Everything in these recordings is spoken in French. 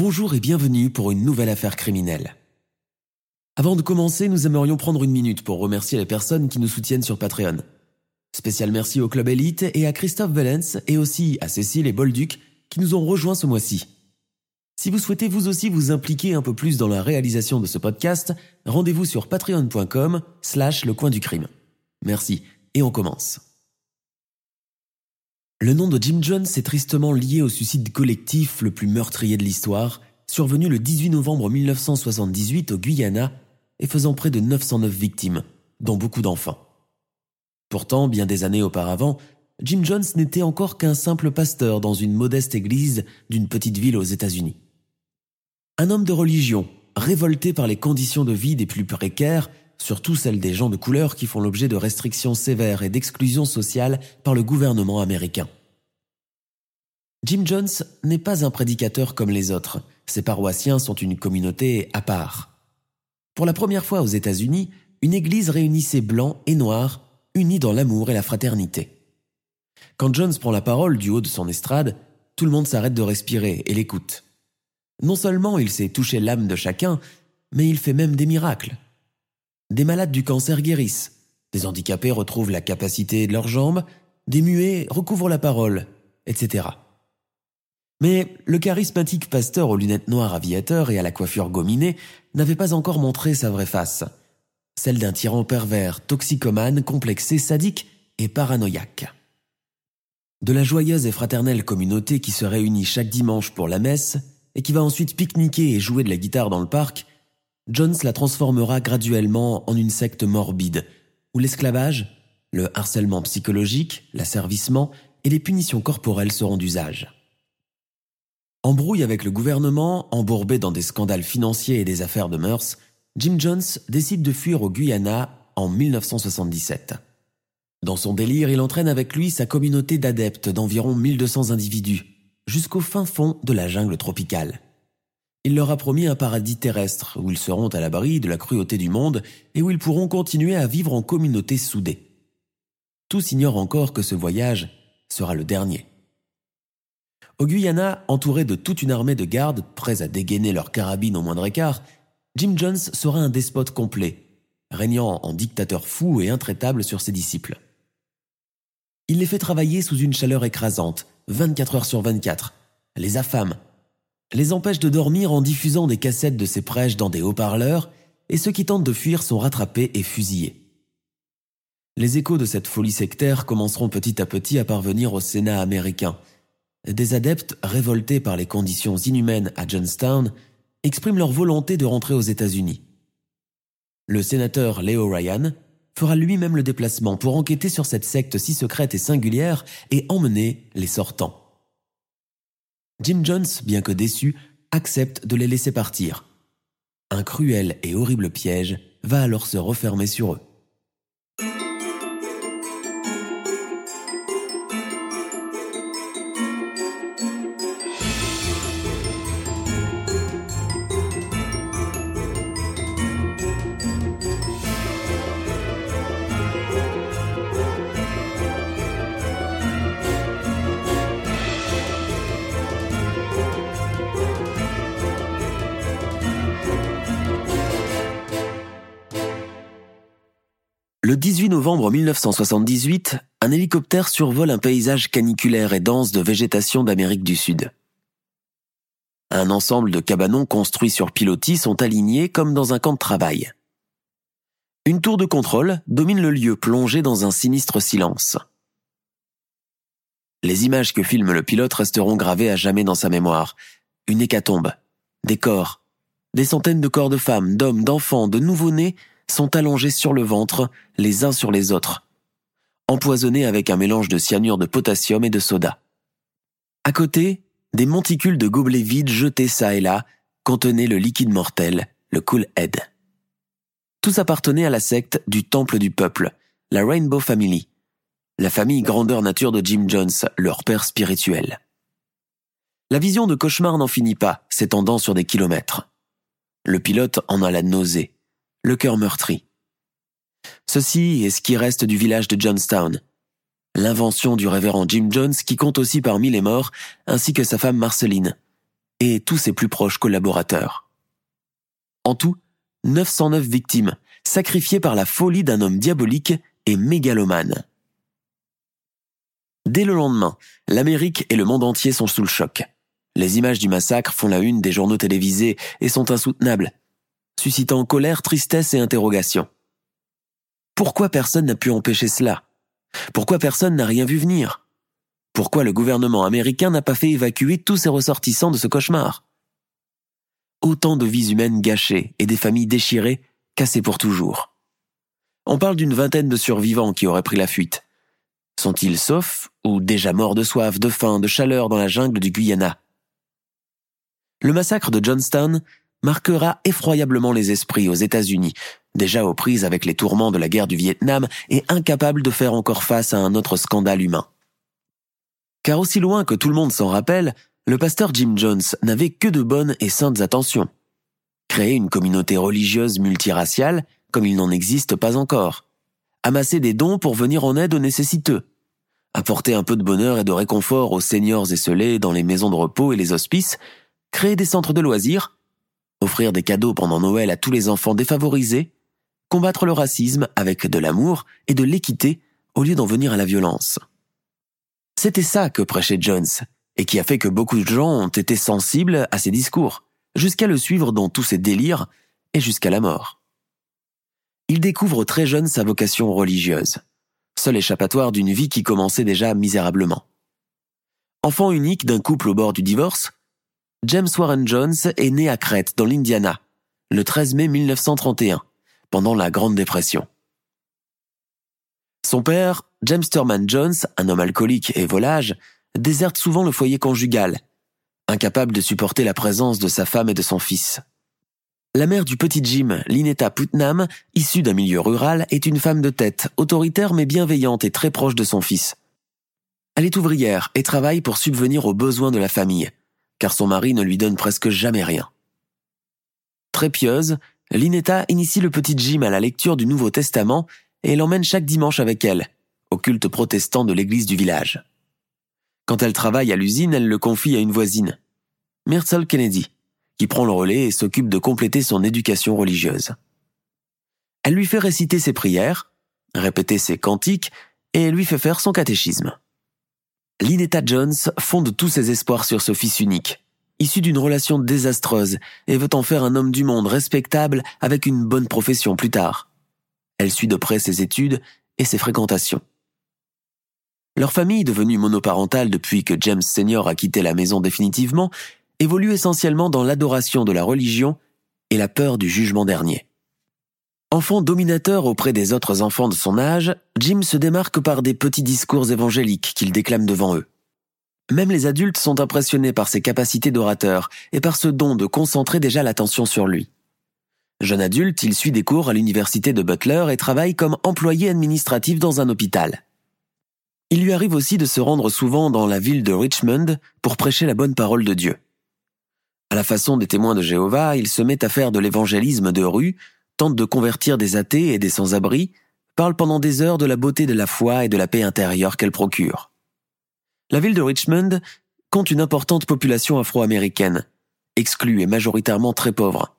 Bonjour et bienvenue pour une nouvelle affaire criminelle. Avant de commencer, nous aimerions prendre une minute pour remercier les personnes qui nous soutiennent sur Patreon. Spécial merci au Club Elite et à Christophe Valens et aussi à Cécile et Bolduc qui nous ont rejoints ce mois-ci. Si vous souhaitez vous aussi vous impliquer un peu plus dans la réalisation de ce podcast, rendez-vous sur patreon.com slash le coin du crime. Merci et on commence. Le nom de Jim Jones est tristement lié au suicide collectif le plus meurtrier de l'histoire, survenu le 18 novembre 1978 au Guyana et faisant près de 909 victimes, dont beaucoup d'enfants. Pourtant, bien des années auparavant, Jim Jones n'était encore qu'un simple pasteur dans une modeste église d'une petite ville aux États-Unis. Un homme de religion, révolté par les conditions de vie des plus précaires, surtout celles des gens de couleur qui font l'objet de restrictions sévères et d'exclusion sociale par le gouvernement américain. Jim Jones n'est pas un prédicateur comme les autres, ses paroissiens sont une communauté à part. Pour la première fois aux États-Unis, une église réunissait blancs et noirs, unis dans l'amour et la fraternité. Quand Jones prend la parole du haut de son estrade, tout le monde s'arrête de respirer et l'écoute. Non seulement il sait toucher l'âme de chacun, mais il fait même des miracles. Des malades du cancer guérissent, des handicapés retrouvent la capacité de leurs jambes, des muets recouvrent la parole, etc. Mais le charismatique pasteur aux lunettes noires aviateurs et à la coiffure gominée n'avait pas encore montré sa vraie face, celle d'un tyran pervers, toxicomane, complexé, sadique et paranoïaque. De la joyeuse et fraternelle communauté qui se réunit chaque dimanche pour la messe et qui va ensuite pique-niquer et jouer de la guitare dans le parc, Jones la transformera graduellement en une secte morbide, où l'esclavage, le harcèlement psychologique, l'asservissement et les punitions corporelles seront d'usage. Embrouille avec le gouvernement, embourbé dans des scandales financiers et des affaires de mœurs, Jim Jones décide de fuir au Guyana en 1977. Dans son délire, il entraîne avec lui sa communauté d'adeptes d'environ 1200 individus, jusqu'au fin fond de la jungle tropicale. Il leur a promis un paradis terrestre où ils seront à l'abri de la cruauté du monde et où ils pourront continuer à vivre en communauté soudée. Tous ignorent encore que ce voyage sera le dernier. Au Guyana, entouré de toute une armée de gardes prêts à dégainer leurs carabines au moindre écart, Jim Jones sera un despote complet, régnant en dictateur fou et intraitable sur ses disciples. Il les fait travailler sous une chaleur écrasante, 24 heures sur 24, les affame, les empêche de dormir en diffusant des cassettes de ses prêches dans des haut-parleurs, et ceux qui tentent de fuir sont rattrapés et fusillés. Les échos de cette folie sectaire commenceront petit à petit à parvenir au Sénat américain. Des adeptes, révoltés par les conditions inhumaines à Johnstown, expriment leur volonté de rentrer aux États-Unis. Le sénateur Leo Ryan fera lui-même le déplacement pour enquêter sur cette secte si secrète et singulière et emmener les sortants. Jim Jones, bien que déçu, accepte de les laisser partir. Un cruel et horrible piège va alors se refermer sur eux. Le 18 novembre 1978, un hélicoptère survole un paysage caniculaire et dense de végétation d'Amérique du Sud. Un ensemble de cabanons construits sur pilotis sont alignés comme dans un camp de travail. Une tour de contrôle domine le lieu plongé dans un sinistre silence. Les images que filme le pilote resteront gravées à jamais dans sa mémoire. Une hécatombe, des corps, des centaines de corps de femmes, d'hommes, d'enfants, de nouveau-nés sont allongés sur le ventre, les uns sur les autres, empoisonnés avec un mélange de cyanure de potassium et de soda. À côté, des monticules de gobelets vides jetés çà et là contenaient le liquide mortel, le Cool Head. Tous appartenaient à la secte du Temple du Peuple, la Rainbow Family, la famille grandeur nature de Jim Jones, leur père spirituel. La vision de cauchemar n'en finit pas, s'étendant sur des kilomètres. Le pilote en a la nausée, le cœur meurtri. Ceci est ce qui reste du village de Johnstown, l'invention du révérend Jim Jones qui compte aussi parmi les morts, ainsi que sa femme Marceline, et tous ses plus proches collaborateurs. En tout, 909 victimes, sacrifiées par la folie d'un homme diabolique et mégalomane. Dès le lendemain, l'Amérique et le monde entier sont sous le choc. Les images du massacre font la une des journaux télévisés et sont insoutenables, suscitant colère, tristesse et interrogation. Pourquoi personne n'a pu empêcher cela? Pourquoi personne n'a rien vu venir? Pourquoi le gouvernement américain n'a pas fait évacuer tous ses ressortissants de ce cauchemar? Autant de vies humaines gâchées et des familles déchirées, cassées pour toujours. On parle d'une vingtaine de survivants qui auraient pris la fuite. Sont-ils saufs ou déjà morts de soif, de faim, de chaleur dans la jungle du Guyana? Le massacre de Johnstown marquera effroyablement les esprits aux États-Unis, déjà aux prises avec les tourments de la guerre du Vietnam et incapable de faire encore face à un autre scandale humain. Car aussi loin que tout le monde s'en rappelle, le pasteur Jim Jones n'avait que de bonnes et saintes attentions. Créer une communauté religieuse multiraciale, comme il n'en existe pas encore. Amasser des dons pour venir en aide aux nécessiteux. Apporter un peu de bonheur et de réconfort aux seniors esselés dans les maisons de repos et les hospices. Créer des centres de loisirs. Offrir des cadeaux pendant Noël à tous les enfants défavorisés combattre le racisme avec de l'amour et de l'équité au lieu d'en venir à la violence. C'était ça que prêchait Jones, et qui a fait que beaucoup de gens ont été sensibles à ses discours, jusqu'à le suivre dans tous ses délires et jusqu'à la mort. Il découvre très jeune sa vocation religieuse, seul échappatoire d'une vie qui commençait déjà misérablement. Enfant unique d'un couple au bord du divorce, James Warren Jones est né à Crète, dans l'Indiana, le 13 mai 1931, pendant la Grande Dépression. Son père, James Thurman Jones, un homme alcoolique et volage, déserte souvent le foyer conjugal, incapable de supporter la présence de sa femme et de son fils. La mère du petit Jim, Lynetta Putnam, issue d'un milieu rural, est une femme de tête, autoritaire mais bienveillante et très proche de son fils. Elle est ouvrière et travaille pour subvenir aux besoins de la famille, car son mari ne lui donne presque jamais rien. Très pieuse, Linetta initie le petit Jim à la lecture du Nouveau Testament et l'emmène chaque dimanche avec elle, au culte protestant de l'église du village. Quand elle travaille à l'usine, elle le confie à une voisine, Myrtle Kennedy, qui prend le relais et s'occupe de compléter son éducation religieuse. Elle lui fait réciter ses prières, répéter ses cantiques et lui fait faire son catéchisme. Linetta Jones fonde tous ses espoirs sur ce fils unique, issu d'une relation désastreuse et veut en faire un homme du monde respectable avec une bonne profession plus tard. Elle suit de près ses études et ses fréquentations. Leur famille, devenue monoparentale depuis que James Senior a quitté la maison définitivement, évolue essentiellement dans l'adoration de la religion et la peur du jugement dernier. Enfant dominateur auprès des autres enfants de son âge, Jim se démarque par des petits discours évangéliques qu'il déclame devant eux. Même les adultes sont impressionnés par ses capacités d'orateur et par ce don de concentrer déjà l'attention sur lui. Jeune adulte, il suit des cours à l'université de Butler et travaille comme employé administratif dans un hôpital. Il lui arrive aussi de se rendre souvent dans la ville de Richmond pour prêcher la bonne parole de Dieu. À la façon des témoins de Jéhovah, il se met à faire de l'évangélisme de rue, tente de convertir des athées et des sans-abri, parle pendant des heures de la beauté de la foi et de la paix intérieure qu'elle procure. La ville de Richmond compte une importante population afro-américaine, exclue et majoritairement très pauvre.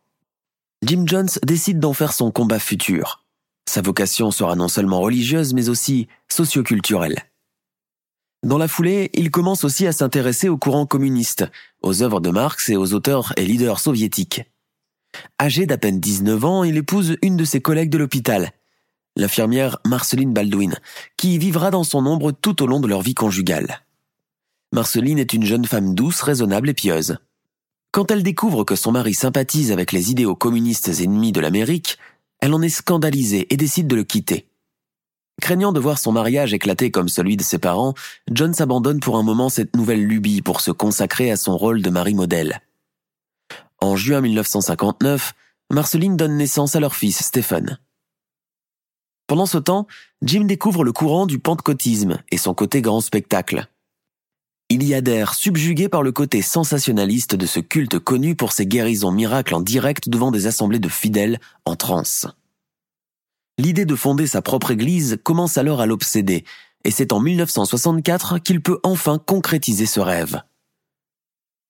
Jim Jones décide d'en faire son combat futur. Sa vocation sera non seulement religieuse, mais aussi socioculturelle. Dans la foulée, il commence aussi à s'intéresser au courant communiste, aux œuvres de Marx et aux auteurs et leaders soviétiques. Âgé d'à peine 19 ans, il épouse une de ses collègues de l'hôpital, l'infirmière Marceline Baldwin, qui vivra dans son ombre tout au long de leur vie conjugale. Marceline est une jeune femme douce, raisonnable et pieuse. Quand elle découvre que son mari sympathise avec les idéaux communistes ennemis de l'Amérique, elle en est scandalisée et décide de le quitter. Craignant de voir son mariage éclater comme celui de ses parents, John s'abandonne pour un moment cette nouvelle lubie pour se consacrer à son rôle de mari modèle. En juin 1959, Marceline donne naissance à leur fils Stephen. Pendant ce temps, Jim découvre le courant du pentecôtisme et son côté grand spectacle. Il y adhère subjugué par le côté sensationnaliste de ce culte connu pour ses guérisons miracles en direct devant des assemblées de fidèles en transe. L'idée de fonder sa propre église commence alors à l'obséder, et c'est en 1964 qu'il peut enfin concrétiser ce rêve.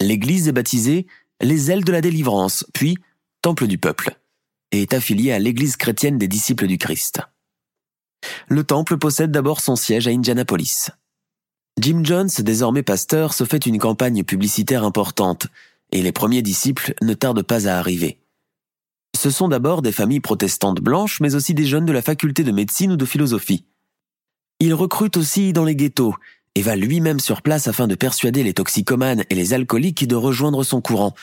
L'église est baptisée les ailes de la délivrance, puis Temple du peuple, et est affiliée à l'église chrétienne des disciples du Christ. Le temple possède d'abord son siège à Indianapolis. Jim Jones, désormais pasteur, se fait une campagne publicitaire importante, et les premiers disciples ne tardent pas à arriver. Ce sont d'abord des familles protestantes blanches, mais aussi des jeunes de la faculté de médecine ou de philosophie. Il recrute aussi dans les ghettos, et va lui-même sur place afin de persuader les toxicomanes et les alcooliques de rejoindre son courant,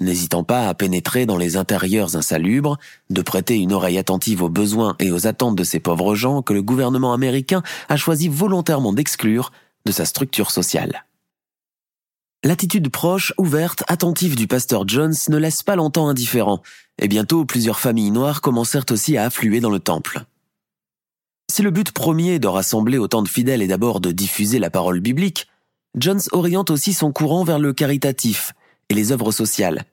n'hésitant pas à pénétrer dans les intérieurs insalubres, de prêter une oreille attentive aux besoins et aux attentes de ces pauvres gens que le gouvernement américain a choisi volontairement d'exclure de sa structure sociale. L'attitude proche, ouverte, attentive du pasteur Jones ne laisse pas longtemps indifférent, et bientôt plusieurs familles noires commencèrent aussi à affluer dans le temple. Si le but premier de rassembler autant de fidèles est d'abord de diffuser la parole biblique, Jones oriente aussi son courant vers le caritatif et les œuvres sociales.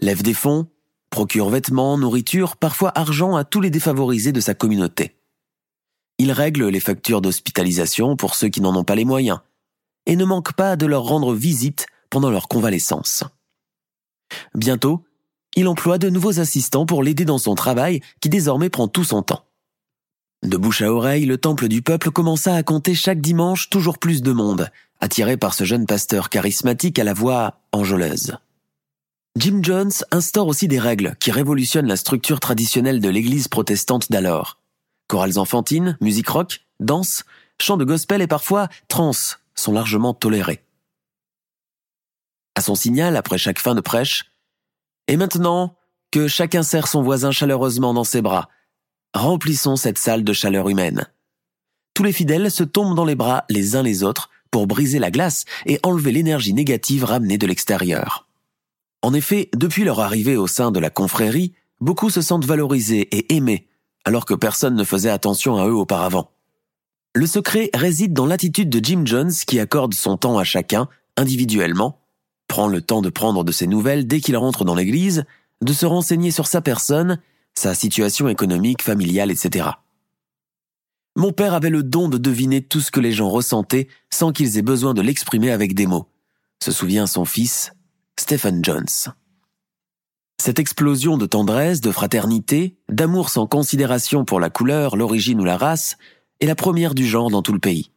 Lève des fonds, procure vêtements, nourriture, parfois argent à tous les défavorisés de sa communauté. Il règle les factures d'hospitalisation pour ceux qui n'en ont pas les moyens, et ne manque pas de leur rendre visite pendant leur convalescence. Bientôt, il emploie de nouveaux assistants pour l'aider dans son travail qui désormais prend tout son temps. De bouche à oreille, le temple du peuple commença à compter chaque dimanche toujours plus de monde, attiré par ce jeune pasteur charismatique à la voix enjôleuse. Jim Jones instaure aussi des règles qui révolutionnent la structure traditionnelle de l'église protestante d'alors. Chorales enfantines, musique rock, danse, chants de gospel et parfois trance sont largement tolérés. À son signal, après chaque fin de prêche, et maintenant que chacun serre son voisin chaleureusement dans ses bras, remplissons cette salle de chaleur humaine. Tous les fidèles se tombent dans les bras les uns les autres pour briser la glace et enlever l'énergie négative ramenée de l'extérieur. En effet, depuis leur arrivée au sein de la confrérie, beaucoup se sentent valorisés et aimés, alors que personne ne faisait attention à eux auparavant. Le secret réside dans l'attitude de Jim Jones qui accorde son temps à chacun, individuellement, prend le temps de prendre de ses nouvelles dès qu'il rentre dans l'église, de se renseigner sur sa personne, sa situation économique, familiale, etc. Mon père avait le don de deviner tout ce que les gens ressentaient sans qu'ils aient besoin de l'exprimer avec des mots, se souvient son fils, Stephen Jones. Cette explosion de tendresse, de fraternité, d'amour sans considération pour la couleur, l'origine ou la race, est la première du genre dans tout le pays.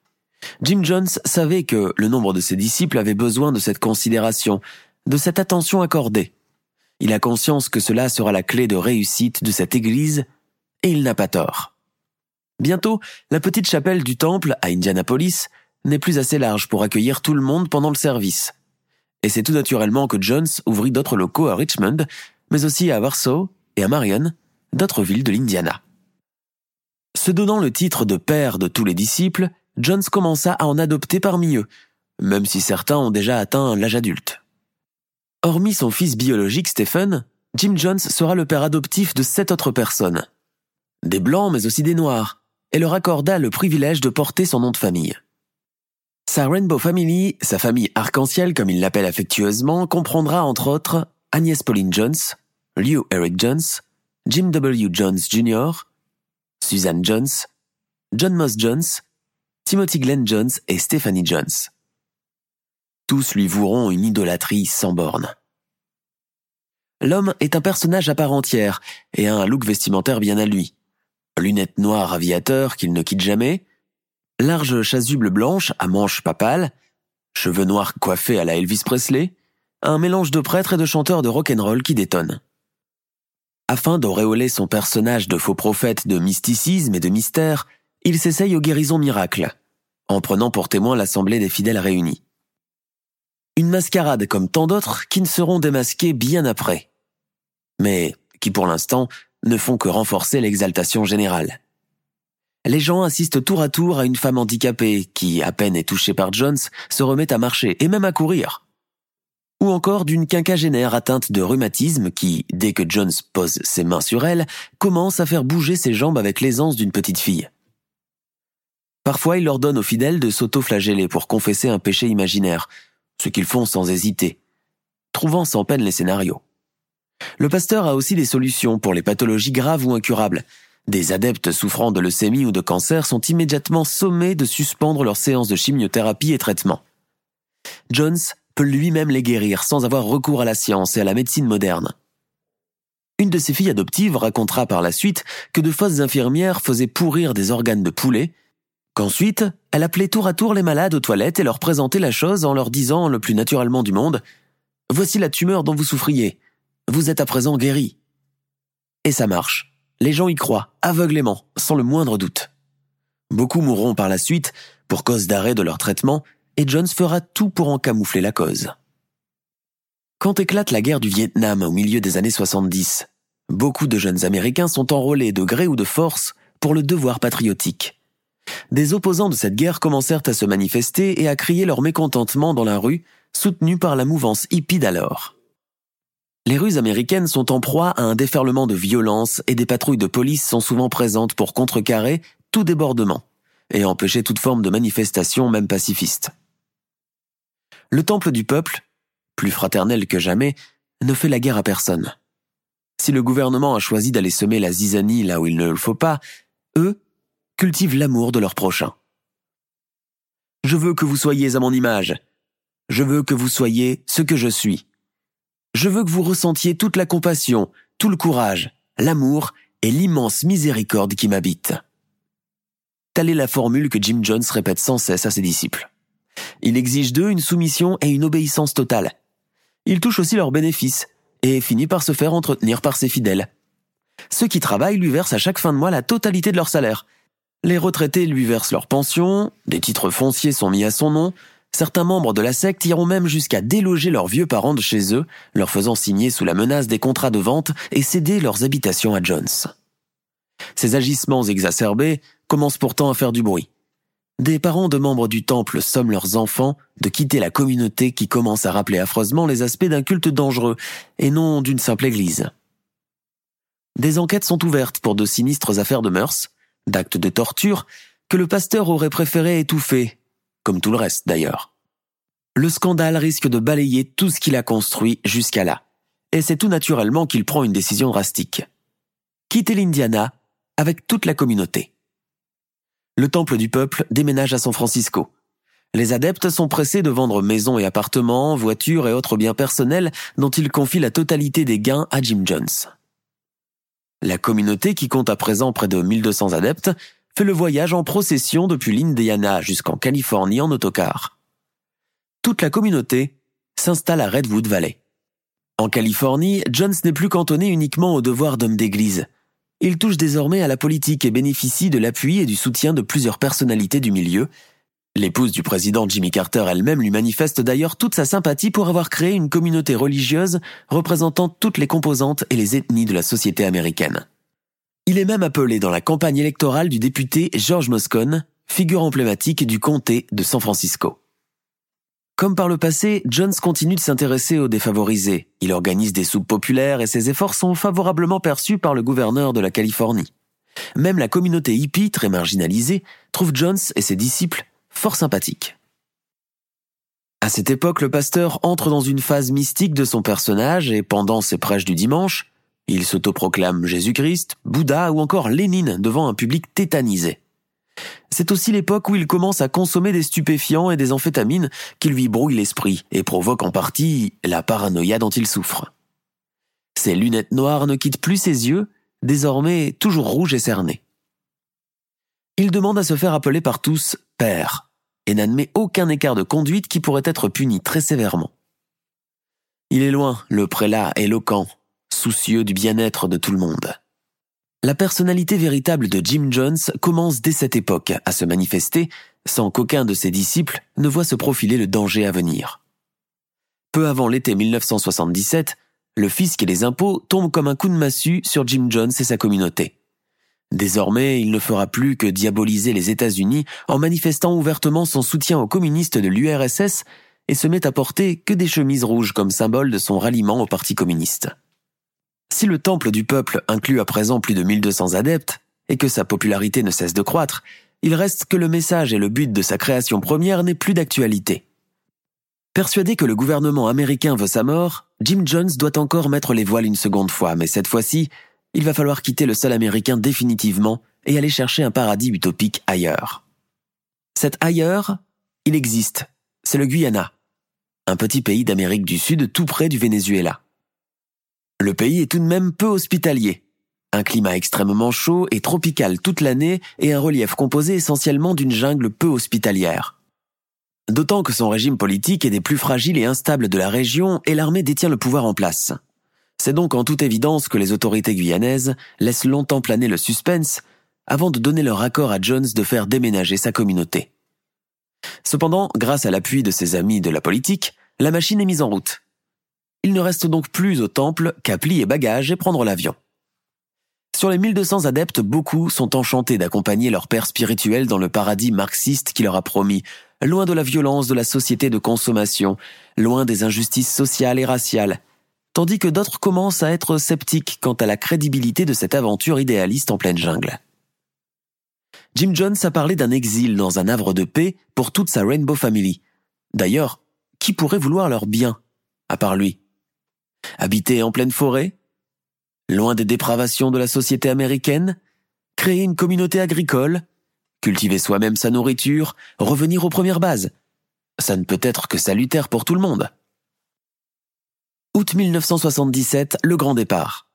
Jim Jones savait que le nombre de ses disciples avait besoin de cette considération, de cette attention accordée. Il a conscience que cela sera la clé de réussite de cette église, et il n'a pas tort. Bientôt, la petite chapelle du temple à Indianapolis n'est plus assez large pour accueillir tout le monde pendant le service. Et c'est tout naturellement que Jones ouvrit d'autres locaux à Richmond, mais aussi à Warsaw et à Marion, d'autres villes de l'Indiana. Se donnant le titre de père de tous les disciples, Jones commença à en adopter parmi eux, même si certains ont déjà atteint l'âge adulte. Hormis son fils biologique Stephen, Jim Jones sera le père adoptif de sept autres personnes. Des blancs mais aussi des noirs, et leur accorda le privilège de porter son nom de famille. Sa Rainbow Family, sa famille arc-en-ciel comme il l'appelle affectueusement, comprendra entre autres Agnès Pauline Jones, Lew Eric Jones, Jim W. Jones Jr., Suzanne Jones, John Moss Jones, Timothy Glenn Jones et Stephanie Jones. Tous lui voueront une idolâtrie sans borne. L'homme est un personnage à part entière et a un look vestimentaire bien à lui lunettes noires aviateurs qu'il ne quitte jamais, large chasuble blanche à manches papales, cheveux noirs coiffés à la Elvis Presley, un mélange de prêtre et de chanteur de rock'n'roll qui détonne. Afin d'auréoler son personnage de faux prophète de mysticisme et de mystère, il s'essaye aux guérisons miracles, en prenant pour témoin l'assemblée des fidèles réunis. Une mascarade comme tant d'autres qui ne seront démasqués bien après, mais qui pour l'instant ne font que renforcer l'exaltation générale. Les gens assistent tour à tour à une femme handicapée qui, à peine est touchée par Jones, se remet à marcher et même à courir. Ou encore d'une quinquagénaire atteinte de rhumatisme qui, dès que Jones pose ses mains sur elle, commence à faire bouger ses jambes avec l'aisance d'une petite fille. Parfois, il ordonne aux fidèles de s'auto-flageller pour confesser un péché imaginaire, ce qu'ils font sans hésiter, trouvant sans peine les scénarios. Le pasteur a aussi des solutions pour les pathologies graves ou incurables, des adeptes souffrant de leucémie ou de cancer sont immédiatement sommés de suspendre leurs séances de chimiothérapie et traitement. Jones peut lui-même les guérir sans avoir recours à la science et à la médecine moderne. Une de ses filles adoptives racontera par la suite que de fausses infirmières faisaient pourrir des organes de poulet, qu'ensuite elle appelait tour à tour les malades aux toilettes et leur présentait la chose en leur disant le plus naturellement du monde Voici la tumeur dont vous souffriez. Vous êtes à présent guéri. Et ça marche. Les gens y croient, aveuglément, sans le moindre doute. Beaucoup mourront par la suite, pour cause d'arrêt de leur traitement, et Jones fera tout pour en camoufler la cause. Quand éclate la guerre du Vietnam au milieu des années 70, beaucoup de jeunes Américains sont enrôlés de gré ou de force pour le devoir patriotique. Des opposants de cette guerre commencèrent à se manifester et à crier leur mécontentement dans la rue, soutenus par la mouvance hippie d'alors. Les rues américaines sont en proie à un déferlement de violence et des patrouilles de police sont souvent présentes pour contrecarrer tout débordement et empêcher toute forme de manifestation même pacifiste. Le temple du peuple, plus fraternel que jamais, ne fait la guerre à personne. Si le gouvernement a choisi d'aller semer la zizanie là où il ne le faut pas, eux cultivent l'amour de leur prochain. Je veux que vous soyez à mon image. Je veux que vous soyez ce que je suis. Je veux que vous ressentiez toute la compassion, tout le courage, l'amour et l'immense miséricorde qui m'habite. Telle est la formule que Jim Jones répète sans cesse à ses disciples. Il exige d'eux une soumission et une obéissance totale. Il touche aussi leurs bénéfices et finit par se faire entretenir par ses fidèles. Ceux qui travaillent lui versent à chaque fin de mois la totalité de leur salaire. Les retraités lui versent leur pension, des titres fonciers sont mis à son nom, Certains membres de la secte iront même jusqu'à déloger leurs vieux parents de chez eux, leur faisant signer sous la menace des contrats de vente et céder leurs habitations à Jones. Ces agissements exacerbés commencent pourtant à faire du bruit. Des parents de membres du temple somment leurs enfants de quitter la communauté qui commence à rappeler affreusement les aspects d'un culte dangereux et non d'une simple église. Des enquêtes sont ouvertes pour de sinistres affaires de mœurs, d'actes de torture, que le pasteur aurait préféré étouffer comme tout le reste d'ailleurs. Le scandale risque de balayer tout ce qu'il a construit jusqu'à là, et c'est tout naturellement qu'il prend une décision drastique. Quitter l'Indiana avec toute la communauté. Le Temple du Peuple déménage à San Francisco. Les adeptes sont pressés de vendre maisons et appartements, voitures et autres biens personnels dont ils confient la totalité des gains à Jim Jones. La communauté, qui compte à présent près de 1200 adeptes, fait le voyage en procession depuis l'Indiana jusqu'en Californie en autocar. Toute la communauté s'installe à Redwood Valley. En Californie, Jones n'est plus cantonné uniquement au devoir d'homme d'église. Il touche désormais à la politique et bénéficie de l'appui et du soutien de plusieurs personnalités du milieu. L'épouse du président Jimmy Carter elle-même lui manifeste d'ailleurs toute sa sympathie pour avoir créé une communauté religieuse représentant toutes les composantes et les ethnies de la société américaine. Il est même appelé dans la campagne électorale du député George Moscone, figure emblématique du comté de San Francisco. Comme par le passé, Jones continue de s'intéresser aux défavorisés. Il organise des soupes populaires et ses efforts sont favorablement perçus par le gouverneur de la Californie. Même la communauté hippie, très marginalisée, trouve Jones et ses disciples fort sympathiques. À cette époque, le pasteur entre dans une phase mystique de son personnage et pendant ses prêches du dimanche, il s'autoproclame Jésus-Christ, Bouddha ou encore Lénine devant un public tétanisé. C'est aussi l'époque où il commence à consommer des stupéfiants et des amphétamines qui lui brouillent l'esprit et provoquent en partie la paranoïa dont il souffre. Ses lunettes noires ne quittent plus ses yeux, désormais toujours rouges et cernés. Il demande à se faire appeler par tous Père et n'admet aucun écart de conduite qui pourrait être puni très sévèrement. Il est loin, le prélat éloquent, soucieux du bien-être de tout le monde. La personnalité véritable de Jim Jones commence dès cette époque à se manifester sans qu'aucun de ses disciples ne voit se profiler le danger à venir. Peu avant l'été 1977, le fisc et les impôts tombent comme un coup de massue sur Jim Jones et sa communauté. Désormais, il ne fera plus que diaboliser les États-Unis en manifestant ouvertement son soutien aux communistes de l'URSS et se met à porter que des chemises rouges comme symbole de son ralliement au Parti communiste. Si le temple du peuple inclut à présent plus de 1200 adeptes, et que sa popularité ne cesse de croître, il reste que le message et le but de sa création première n'est plus d'actualité. Persuadé que le gouvernement américain veut sa mort, Jim Jones doit encore mettre les voiles une seconde fois, mais cette fois-ci, il va falloir quitter le sol américain définitivement et aller chercher un paradis utopique ailleurs. Cet ailleurs, il existe, c'est le Guyana, un petit pays d'Amérique du Sud tout près du Venezuela. Le pays est tout de même peu hospitalier. Un climat extrêmement chaud et tropical toute l'année et un relief composé essentiellement d'une jungle peu hospitalière. D'autant que son régime politique est des plus fragiles et instables de la région et l'armée détient le pouvoir en place. C'est donc en toute évidence que les autorités guyanaises laissent longtemps planer le suspense avant de donner leur accord à Jones de faire déménager sa communauté. Cependant, grâce à l'appui de ses amis de la politique, la machine est mise en route. Il ne reste donc plus au temple qu'à plier bagages et prendre l'avion. Sur les 1200 adeptes, beaucoup sont enchantés d'accompagner leur père spirituel dans le paradis marxiste qu'il leur a promis, loin de la violence de la société de consommation, loin des injustices sociales et raciales, tandis que d'autres commencent à être sceptiques quant à la crédibilité de cette aventure idéaliste en pleine jungle. Jim Jones a parlé d'un exil dans un havre de paix pour toute sa Rainbow Family. D'ailleurs, qui pourrait vouloir leur bien, à part lui? Habiter en pleine forêt? Loin des dépravations de la société américaine? Créer une communauté agricole? Cultiver soi-même sa nourriture? Revenir aux premières bases? Ça ne peut être que salutaire pour tout le monde. Août 1977, le grand départ.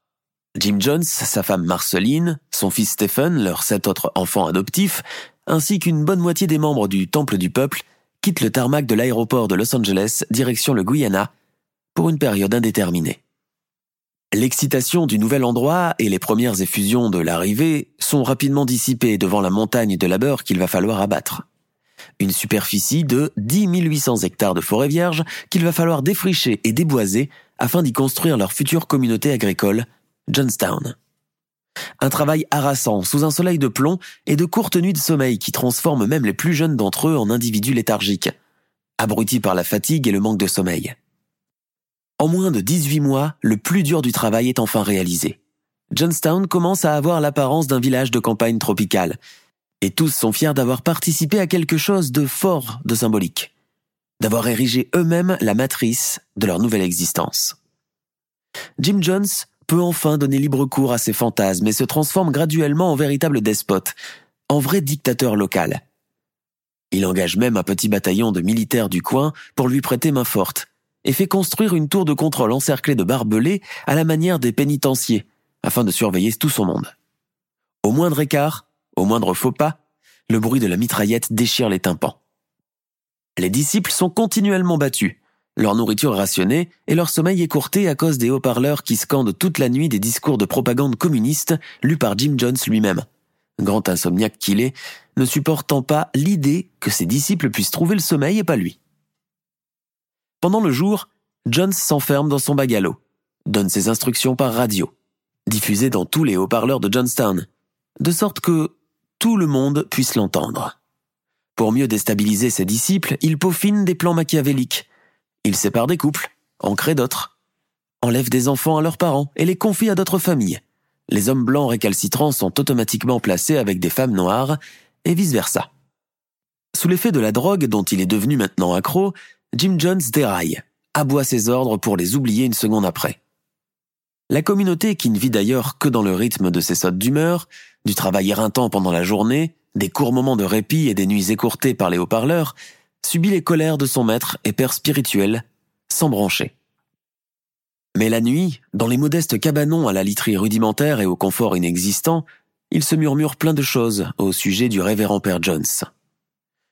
Jim Jones, sa femme Marceline, son fils Stephen, leurs sept autres enfants adoptifs, ainsi qu'une bonne moitié des membres du Temple du Peuple quittent le tarmac de l'aéroport de Los Angeles direction le Guyana pour une période indéterminée. L'excitation du nouvel endroit et les premières effusions de l'arrivée sont rapidement dissipées devant la montagne de labeur qu'il va falloir abattre une superficie de 10 800 hectares de forêt vierge qu'il va falloir défricher et déboiser afin d'y construire leur future communauté agricole, Johnstown. Un travail harassant sous un soleil de plomb et de courtes nuits de sommeil qui transforment même les plus jeunes d'entre eux en individus léthargiques, abrutis par la fatigue et le manque de sommeil. En moins de 18 mois, le plus dur du travail est enfin réalisé. Johnstown commence à avoir l'apparence d'un village de campagne tropicale, et tous sont fiers d'avoir participé à quelque chose de fort de symbolique, d'avoir érigé eux-mêmes la matrice de leur nouvelle existence. Jim Jones peut enfin donner libre cours à ses fantasmes et se transforme graduellement en véritable despote, en vrai dictateur local. Il engage même un petit bataillon de militaires du coin pour lui prêter main forte, et fait construire une tour de contrôle encerclée de barbelés à la manière des pénitenciers, afin de surveiller tout son monde. Au moindre écart, au moindre faux pas, le bruit de la mitraillette déchire les tympans. Les disciples sont continuellement battus, leur nourriture rationnée et leur sommeil écourté à cause des haut-parleurs qui scandent toute la nuit des discours de propagande communiste lus par Jim Jones lui-même. Grand insomniaque qu'il est, ne supportant pas l'idée que ses disciples puissent trouver le sommeil et pas lui. Pendant le jour, Jones s'enferme dans son bagalo, donne ses instructions par radio, diffusées dans tous les haut-parleurs de Johnstown, de sorte que tout le monde puisse l'entendre. Pour mieux déstabiliser ses disciples, il peaufine des plans machiavéliques. Il sépare des couples, en crée d'autres, enlève des enfants à leurs parents et les confie à d'autres familles. Les hommes blancs récalcitrants sont automatiquement placés avec des femmes noires, et vice-versa. Sous l'effet de la drogue dont il est devenu maintenant accro, Jim Jones déraille, aboie ses ordres pour les oublier une seconde après. La communauté, qui ne vit d'ailleurs que dans le rythme de ses sautes d'humeur, du travail éreintant pendant la journée, des courts moments de répit et des nuits écourtées par les haut-parleurs, subit les colères de son maître et père spirituel, sans brancher. Mais la nuit, dans les modestes cabanons à la literie rudimentaire et au confort inexistant, il se murmure plein de choses au sujet du révérend père Jones.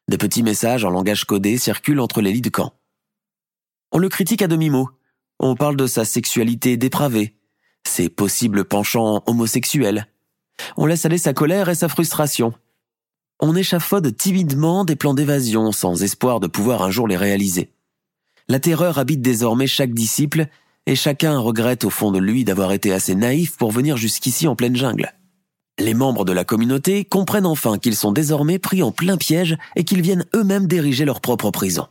Des petits messages en langage codé circulent entre les lits de camp. On le critique à demi-mot. On parle de sa sexualité dépravée, ses possibles penchants homosexuels, on laisse aller sa colère et sa frustration. On échafaude timidement des plans d'évasion sans espoir de pouvoir un jour les réaliser. La terreur habite désormais chaque disciple et chacun regrette au fond de lui d'avoir été assez naïf pour venir jusqu'ici en pleine jungle. Les membres de la communauté comprennent enfin qu'ils sont désormais pris en plein piège et qu'ils viennent eux-mêmes diriger leur propre prison.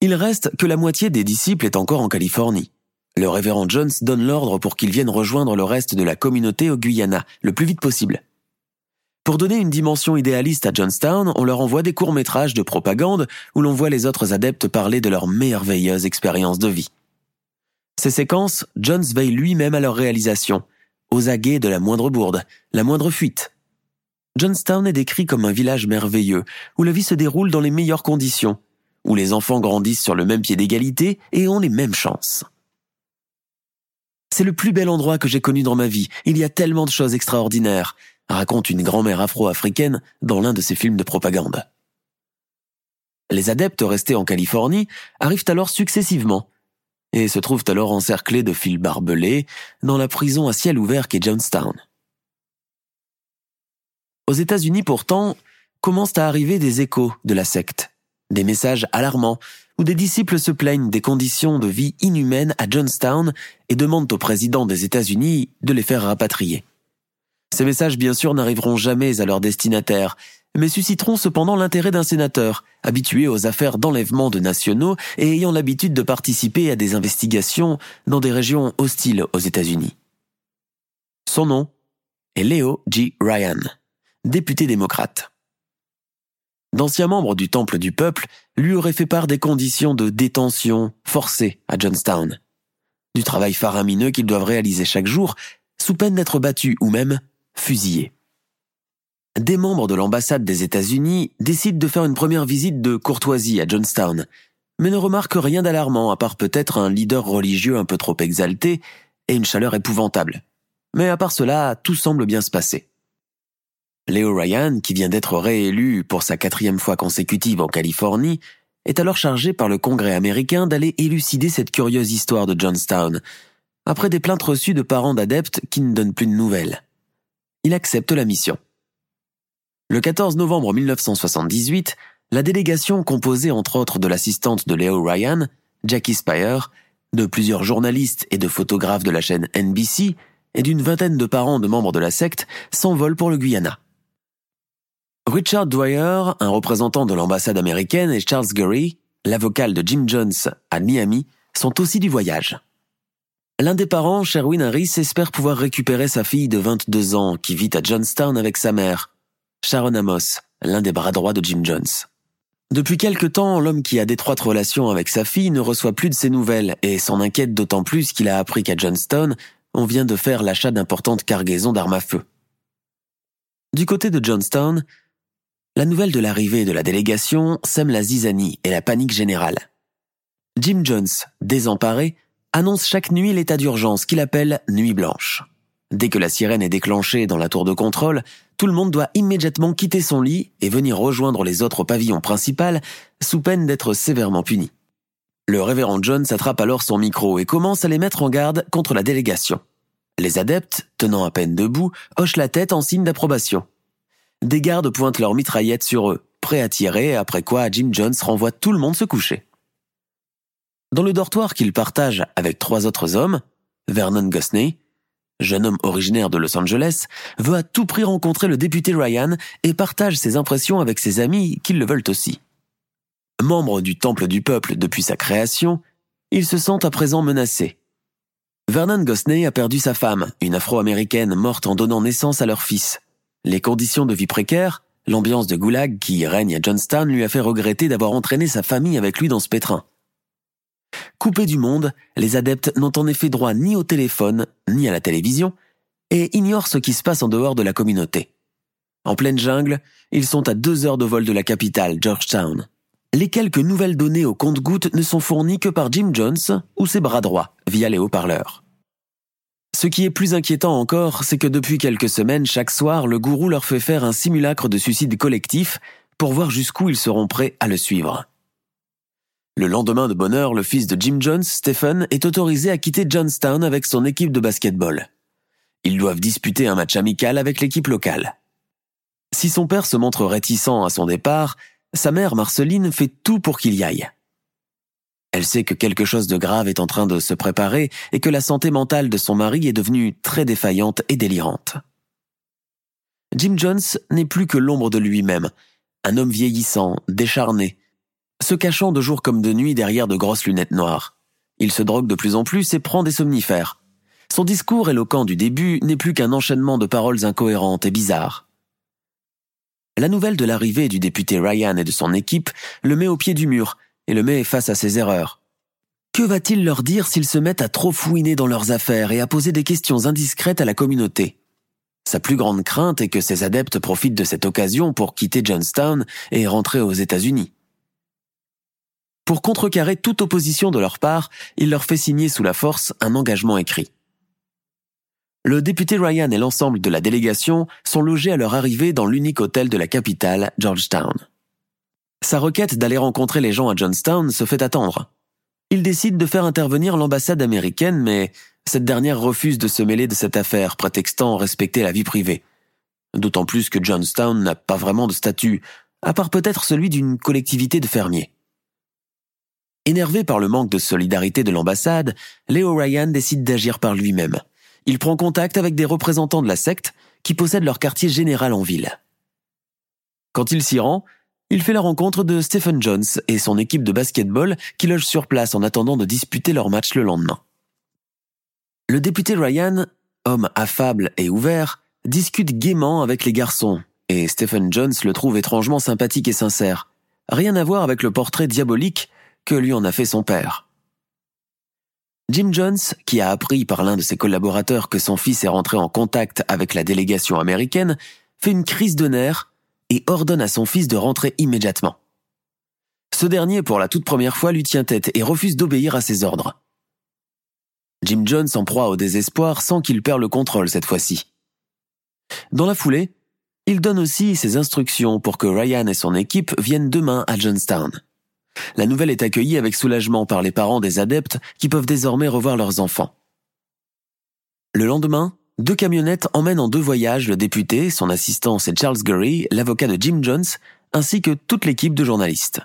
Il reste que la moitié des disciples est encore en Californie. Le révérend Jones donne l'ordre pour qu'ils viennent rejoindre le reste de la communauté au Guyana le plus vite possible. Pour donner une dimension idéaliste à Johnstown, on leur envoie des courts-métrages de propagande où l'on voit les autres adeptes parler de leur merveilleuse expérience de vie. Ces séquences, Jones veille lui-même à leur réalisation, aux aguets de la moindre bourde, la moindre fuite. Johnstown est décrit comme un village merveilleux, où la vie se déroule dans les meilleures conditions, où les enfants grandissent sur le même pied d'égalité et ont les mêmes chances. C'est le plus bel endroit que j'ai connu dans ma vie, il y a tellement de choses extraordinaires, raconte une grand-mère afro-africaine dans l'un de ses films de propagande. Les adeptes restés en Californie arrivent alors successivement, et se trouvent alors encerclés de fils barbelés dans la prison à ciel ouvert qu'est Johnstown. Aux États-Unis pourtant, commencent à arriver des échos de la secte, des messages alarmants où des disciples se plaignent des conditions de vie inhumaines à Johnstown et demandent au président des États-Unis de les faire rapatrier. Ces messages bien sûr n'arriveront jamais à leur destinataire, mais susciteront cependant l'intérêt d'un sénateur, habitué aux affaires d'enlèvement de nationaux et ayant l'habitude de participer à des investigations dans des régions hostiles aux États-Unis. Son nom est Leo G. Ryan, député démocrate. D'anciens membres du Temple du Peuple lui auraient fait part des conditions de détention forcée à Johnstown, du travail faramineux qu'ils doivent réaliser chaque jour, sous peine d'être battus ou même fusillés des membres de l'ambassade des États-Unis décident de faire une première visite de courtoisie à Johnstown, mais ne remarquent rien d'alarmant à part peut-être un leader religieux un peu trop exalté et une chaleur épouvantable. Mais à part cela, tout semble bien se passer. Leo Ryan, qui vient d'être réélu pour sa quatrième fois consécutive en Californie, est alors chargé par le Congrès américain d'aller élucider cette curieuse histoire de Johnstown, après des plaintes reçues de parents d'adeptes qui ne donnent plus de nouvelles. Il accepte la mission. Le 14 novembre 1978, la délégation composée entre autres de l'assistante de Leo Ryan, Jackie Spire, de plusieurs journalistes et de photographes de la chaîne NBC et d'une vingtaine de parents de membres de la secte s'envole pour le Guyana. Richard Dwyer, un représentant de l'ambassade américaine, et Charles Gurry, l'avocat de Jim Jones à Miami, sont aussi du voyage. L'un des parents, Sherwin Harris, espère pouvoir récupérer sa fille de 22 ans qui vit à Johnstown avec sa mère, Sharon Amos, l'un des bras droits de Jim Jones. Depuis quelque temps, l'homme qui a d'étroites relations avec sa fille ne reçoit plus de ses nouvelles et s'en inquiète d'autant plus qu'il a appris qu'à Johnston, on vient de faire l'achat d'importantes cargaisons d'armes à feu. Du côté de Johnstown, la nouvelle de l'arrivée de la délégation sème la zizanie et la panique générale. Jim Jones, désemparé, annonce chaque nuit l'état d'urgence qu'il appelle Nuit blanche. Dès que la sirène est déclenchée dans la tour de contrôle, tout le monde doit immédiatement quitter son lit et venir rejoindre les autres pavillons principal sous peine d'être sévèrement puni. Le révérend John s'attrape alors son micro et commence à les mettre en garde contre la délégation. Les adeptes, tenant à peine debout, hochent la tête en signe d'approbation. Des gardes pointent leurs mitraillettes sur eux, prêts à tirer, après quoi Jim Jones renvoie tout le monde se coucher. Dans le dortoir qu'il partage avec trois autres hommes, Vernon Gosney, jeune homme originaire de Los Angeles, veut à tout prix rencontrer le député Ryan et partage ses impressions avec ses amis qui le veulent aussi. Membre du Temple du Peuple depuis sa création, il se sent à présent menacé. Vernon Gosney a perdu sa femme, une afro-américaine morte en donnant naissance à leur fils. Les conditions de vie précaires, l'ambiance de goulag qui règne à Johnstown lui a fait regretter d'avoir entraîné sa famille avec lui dans ce pétrin. Coupés du monde, les adeptes n'ont en effet droit ni au téléphone, ni à la télévision, et ignorent ce qui se passe en dehors de la communauté. En pleine jungle, ils sont à deux heures de vol de la capitale, Georgetown. Les quelques nouvelles données au compte-gouttes ne sont fournies que par Jim Jones ou ses bras droits, via les haut-parleurs. Ce qui est plus inquiétant encore, c'est que depuis quelques semaines, chaque soir, le gourou leur fait faire un simulacre de suicide collectif pour voir jusqu'où ils seront prêts à le suivre. Le lendemain de bonne heure, le fils de Jim Jones, Stephen, est autorisé à quitter Johnstown avec son équipe de basketball. Ils doivent disputer un match amical avec l'équipe locale. Si son père se montre réticent à son départ, sa mère Marceline fait tout pour qu'il y aille. Elle sait que quelque chose de grave est en train de se préparer et que la santé mentale de son mari est devenue très défaillante et délirante. Jim Jones n'est plus que l'ombre de lui-même, un homme vieillissant, décharné, se cachant de jour comme de nuit derrière de grosses lunettes noires. Il se drogue de plus en plus et prend des somnifères. Son discours éloquent du début n'est plus qu'un enchaînement de paroles incohérentes et bizarres. La nouvelle de l'arrivée du député Ryan et de son équipe le met au pied du mur et le met face à ses erreurs. Que va-t-il leur dire s'ils se mettent à trop fouiner dans leurs affaires et à poser des questions indiscrètes à la communauté? Sa plus grande crainte est que ses adeptes profitent de cette occasion pour quitter Johnstown et rentrer aux États-Unis. Pour contrecarrer toute opposition de leur part, il leur fait signer sous la force un engagement écrit. Le député Ryan et l'ensemble de la délégation sont logés à leur arrivée dans l'unique hôtel de la capitale, Georgetown. Sa requête d'aller rencontrer les gens à Johnstown se fait attendre. Il décide de faire intervenir l'ambassade américaine, mais cette dernière refuse de se mêler de cette affaire, prétextant respecter la vie privée. D'autant plus que Johnstown n'a pas vraiment de statut, à part peut-être celui d'une collectivité de fermiers. Énervé par le manque de solidarité de l'ambassade, Leo Ryan décide d'agir par lui-même. Il prend contact avec des représentants de la secte qui possèdent leur quartier général en ville. Quand il s'y rend, il fait la rencontre de Stephen Jones et son équipe de basketball qui loge sur place en attendant de disputer leur match le lendemain. Le député Ryan, homme affable et ouvert, discute gaiement avec les garçons, et Stephen Jones le trouve étrangement sympathique et sincère. Rien à voir avec le portrait diabolique lui en a fait son père. Jim Jones, qui a appris par l'un de ses collaborateurs que son fils est rentré en contact avec la délégation américaine, fait une crise de nerfs et ordonne à son fils de rentrer immédiatement. Ce dernier, pour la toute première fois, lui tient tête et refuse d'obéir à ses ordres. Jim Jones en proie au désespoir sans qu'il perd le contrôle cette fois-ci. Dans la foulée, il donne aussi ses instructions pour que Ryan et son équipe viennent demain à Johnstown. La nouvelle est accueillie avec soulagement par les parents des adeptes qui peuvent désormais revoir leurs enfants. Le lendemain, deux camionnettes emmènent en deux voyages le député, son assistant c'est Charles Gurry, l'avocat de Jim Jones, ainsi que toute l'équipe de journalistes.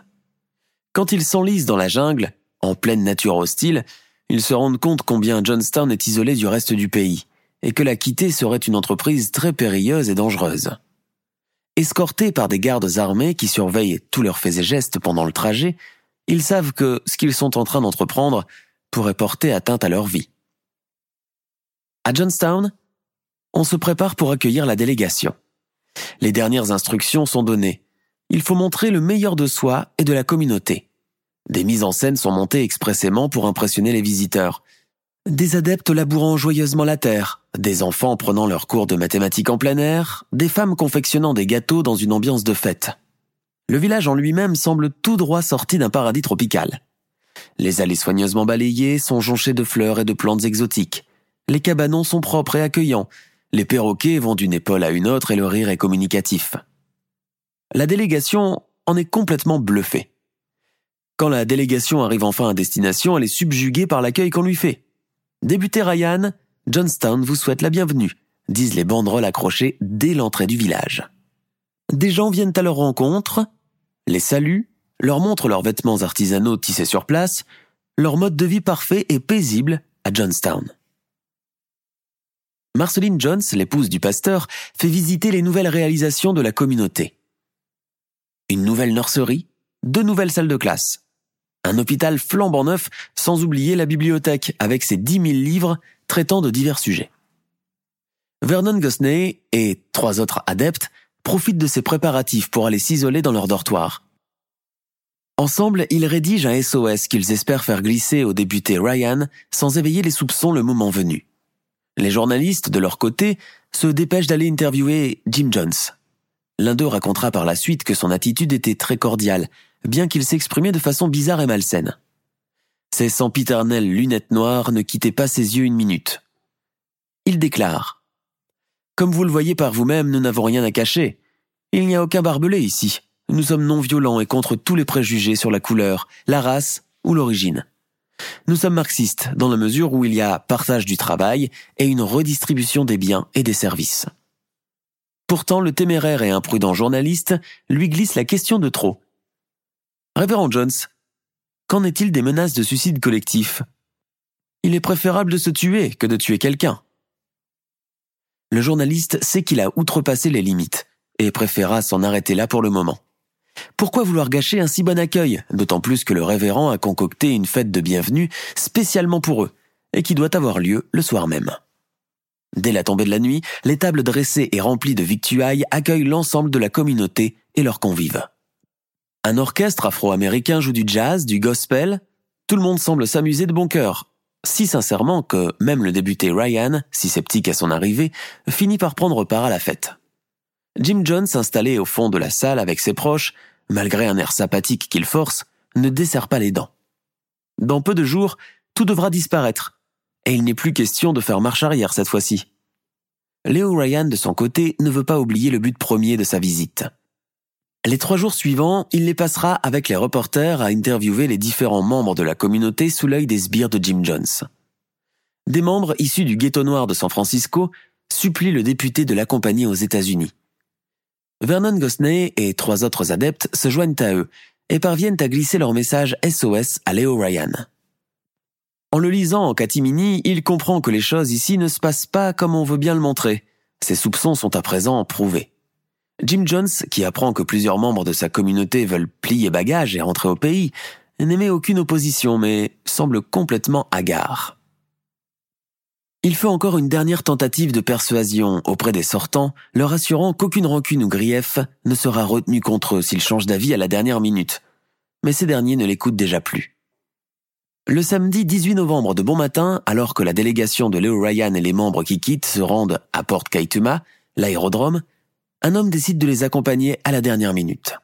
Quand ils s'enlisent dans la jungle, en pleine nature hostile, ils se rendent compte combien Johnstown est isolé du reste du pays, et que la quitter serait une entreprise très périlleuse et dangereuse. Escortés par des gardes armés qui surveillent tous leurs faits et gestes pendant le trajet, ils savent que ce qu'ils sont en train d'entreprendre pourrait porter atteinte à leur vie. À Johnstown, on se prépare pour accueillir la délégation. Les dernières instructions sont données. Il faut montrer le meilleur de soi et de la communauté. Des mises en scène sont montées expressément pour impressionner les visiteurs. Des adeptes labourant joyeusement la terre, des enfants prenant leurs cours de mathématiques en plein air, des femmes confectionnant des gâteaux dans une ambiance de fête. Le village en lui-même semble tout droit sorti d'un paradis tropical. Les allées soigneusement balayées sont jonchées de fleurs et de plantes exotiques. Les cabanons sont propres et accueillants, les perroquets vont d'une épaule à une autre et le rire est communicatif. La délégation en est complètement bluffée. Quand la délégation arrive enfin à destination, elle est subjuguée par l'accueil qu'on lui fait. Débuté Ryan, Johnstown vous souhaite la bienvenue, disent les banderoles accrochées dès l'entrée du village. Des gens viennent à leur rencontre, les saluent, leur montrent leurs vêtements artisanaux tissés sur place, leur mode de vie parfait et paisible à Johnstown. Marceline Jones, l'épouse du pasteur, fait visiter les nouvelles réalisations de la communauté. Une nouvelle nurserie, deux nouvelles salles de classe, un hôpital flambant neuf, sans oublier la bibliothèque avec ses dix mille livres traitant de divers sujets. Vernon Gosney et trois autres adeptes profitent de ces préparatifs pour aller s'isoler dans leur dortoir. Ensemble, ils rédigent un SOS qu'ils espèrent faire glisser au député Ryan sans éveiller les soupçons le moment venu. Les journalistes, de leur côté, se dépêchent d'aller interviewer Jim Jones. L'un d'eux racontera par la suite que son attitude était très cordiale, bien qu'il s'exprimait de façon bizarre et malsaine. Ses sempiternelles lunettes noires ne quittaient pas ses yeux une minute. Il déclare Comme vous le voyez par vous-même, nous n'avons rien à cacher. Il n'y a aucun barbelé ici. Nous sommes non violents et contre tous les préjugés sur la couleur, la race ou l'origine. Nous sommes marxistes dans la mesure où il y a partage du travail et une redistribution des biens et des services. Pourtant, le téméraire et imprudent journaliste lui glisse la question de trop. Révérend Jones, Qu'en est-il des menaces de suicide collectif? Il est préférable de se tuer que de tuer quelqu'un. Le journaliste sait qu'il a outrepassé les limites et préféra s'en arrêter là pour le moment. Pourquoi vouloir gâcher un si bon accueil, d'autant plus que le révérend a concocté une fête de bienvenue spécialement pour eux, et qui doit avoir lieu le soir même. Dès la tombée de la nuit, les tables dressées et remplies de victuailles accueillent l'ensemble de la communauté et leurs convives. Un orchestre afro-américain joue du jazz, du gospel, tout le monde semble s'amuser de bon cœur, si sincèrement que même le débuté Ryan, si sceptique à son arrivée, finit par prendre part à la fête. Jim Jones, installé au fond de la salle avec ses proches, malgré un air sympathique qu'il force, ne desserre pas les dents. Dans peu de jours, tout devra disparaître, et il n'est plus question de faire marche arrière cette fois-ci. Léo Ryan, de son côté, ne veut pas oublier le but premier de sa visite. Les trois jours suivants, il les passera avec les reporters à interviewer les différents membres de la communauté sous l'œil des sbires de Jim Jones. Des membres issus du ghetto noir de San Francisco supplient le député de l'accompagner aux États-Unis. Vernon Gosney et trois autres adeptes se joignent à eux et parviennent à glisser leur message SOS à Leo Ryan. En le lisant en catimini, il comprend que les choses ici ne se passent pas comme on veut bien le montrer. Ses soupçons sont à présent prouvés. Jim Jones, qui apprend que plusieurs membres de sa communauté veulent plier bagages et rentrer au pays, n'émet aucune opposition mais semble complètement hagard. Il fait encore une dernière tentative de persuasion auprès des sortants, leur assurant qu'aucune rancune ou grief ne sera retenu contre eux s'ils changent d'avis à la dernière minute. Mais ces derniers ne l'écoutent déjà plus. Le samedi 18 novembre de bon matin, alors que la délégation de Leo Ryan et les membres qui quittent se rendent à Port Kaituma, l'aérodrome, un homme décide de les accompagner à la dernière minute.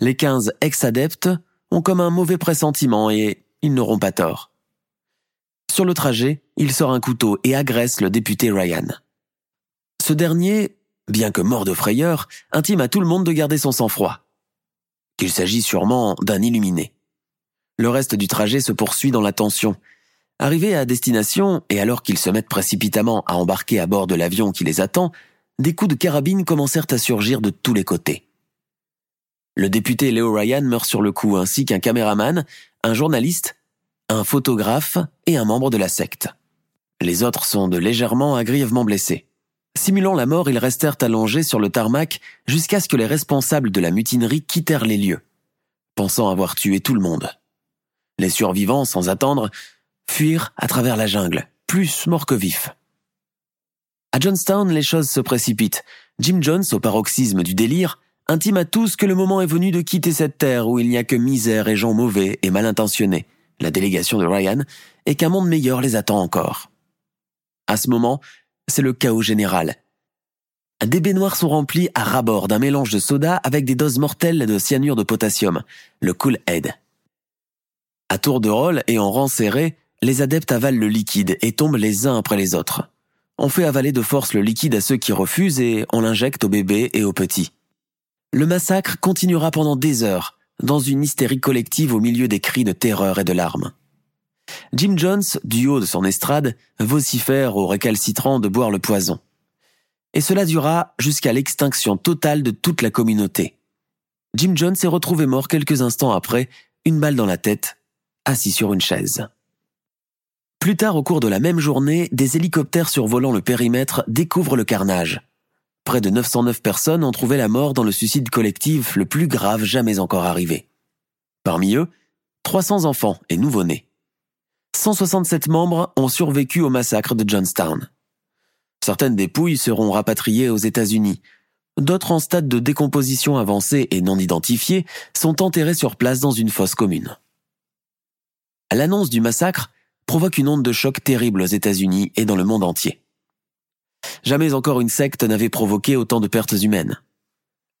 Les 15 ex-adeptes ont comme un mauvais pressentiment et ils n'auront pas tort. Sur le trajet, il sort un couteau et agresse le député Ryan. Ce dernier, bien que mort de frayeur, intime à tout le monde de garder son sang-froid. Qu'il s'agit sûrement d'un illuminé. Le reste du trajet se poursuit dans la tension. Arrivés à destination, et alors qu'ils se mettent précipitamment à embarquer à bord de l'avion qui les attend, des coups de carabine commencèrent à surgir de tous les côtés. Le député Leo Ryan meurt sur le coup, ainsi qu'un caméraman, un journaliste un photographe et un membre de la secte. Les autres sont de légèrement à grièvement blessés. Simulant la mort, ils restèrent allongés sur le tarmac jusqu'à ce que les responsables de la mutinerie quittèrent les lieux, pensant avoir tué tout le monde. Les survivants, sans attendre, fuirent à travers la jungle, plus morts que vifs. À Johnstown, les choses se précipitent. Jim Jones, au paroxysme du délire, intime à tous que le moment est venu de quitter cette terre où il n'y a que misère et gens mauvais et mal intentionnés, la délégation de Ryan, et qu'un monde meilleur les attend encore. À ce moment, c'est le chaos général. Des baignoires sont remplies à rabord d'un mélange de soda avec des doses mortelles de cyanure de potassium, le Cool Aid. À tour de rôle et en rang serré, les adeptes avalent le liquide et tombent les uns après les autres. On fait avaler de force le liquide à ceux qui refusent et on l'injecte aux bébés et aux petits. Le massacre continuera pendant des heures, dans une hystérie collective au milieu des cris de terreur et de larmes. Jim Jones, du haut de son estrade, vocifère aux récalcitrants de boire le poison. Et cela dura jusqu'à l'extinction totale de toute la communauté. Jim Jones est retrouvé mort quelques instants après, une balle dans la tête, assis sur une chaise. Plus tard au cours de la même journée, des hélicoptères survolant le périmètre découvrent le carnage. Près de 909 personnes ont trouvé la mort dans le suicide collectif le plus grave jamais encore arrivé. Parmi eux, 300 enfants et nouveau-nés. 167 membres ont survécu au massacre de Johnstown. Certaines dépouilles seront rapatriées aux États-Unis. D'autres en stade de décomposition avancée et non identifiées sont enterrées sur place dans une fosse commune. L'annonce du massacre provoque une onde de choc terrible aux États-Unis et dans le monde entier. Jamais encore une secte n'avait provoqué autant de pertes humaines.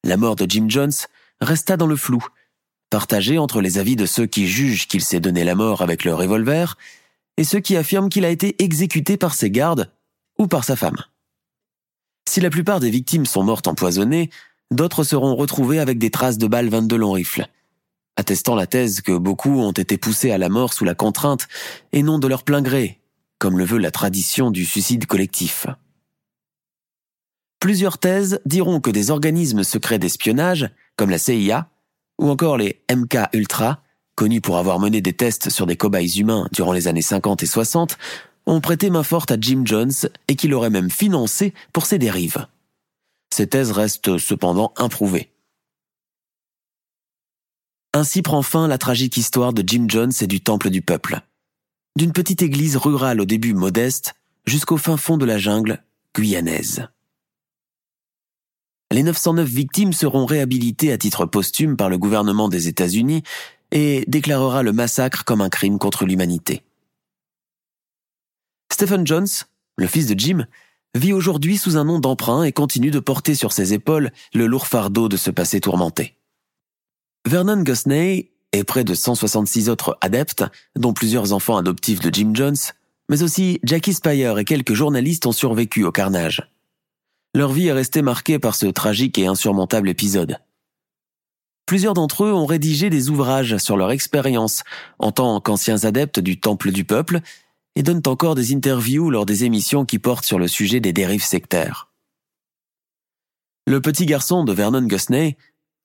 La mort de Jim Jones resta dans le flou, partagé entre les avis de ceux qui jugent qu'il s'est donné la mort avec le revolver et ceux qui affirment qu'il a été exécuté par ses gardes ou par sa femme. Si la plupart des victimes sont mortes empoisonnées, d'autres seront retrouvées avec des traces de balles 22 long rifles, attestant la thèse que beaucoup ont été poussés à la mort sous la contrainte et non de leur plein gré, comme le veut la tradition du suicide collectif. Plusieurs thèses diront que des organismes secrets d'espionnage, comme la CIA, ou encore les MK Ultra, connus pour avoir mené des tests sur des cobayes humains durant les années 50 et 60, ont prêté main forte à Jim Jones et qu'il aurait même financé pour ses dérives. Ces thèses restent cependant improuvées. Ainsi prend fin la tragique histoire de Jim Jones et du Temple du Peuple. D'une petite église rurale au début modeste jusqu'au fin fond de la jungle guyanaise. Les 909 victimes seront réhabilitées à titre posthume par le gouvernement des États-Unis et déclarera le massacre comme un crime contre l'humanité. Stephen Jones, le fils de Jim, vit aujourd'hui sous un nom d'emprunt et continue de porter sur ses épaules le lourd fardeau de ce passé tourmenté. Vernon Gosney et près de 166 autres adeptes, dont plusieurs enfants adoptifs de Jim Jones, mais aussi Jackie Spire et quelques journalistes ont survécu au carnage. Leur vie est restée marquée par ce tragique et insurmontable épisode. Plusieurs d'entre eux ont rédigé des ouvrages sur leur expérience en tant qu'anciens adeptes du Temple du Peuple et donnent encore des interviews lors des émissions qui portent sur le sujet des dérives sectaires. Le petit garçon de Vernon Gusney,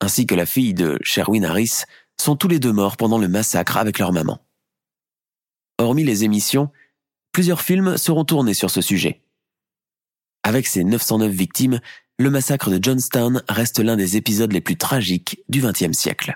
ainsi que la fille de Sherwin Harris, sont tous les deux morts pendant le massacre avec leur maman. Hormis les émissions, plusieurs films seront tournés sur ce sujet. Avec ses 909 victimes, le massacre de Johnstown reste l'un des épisodes les plus tragiques du XXe siècle.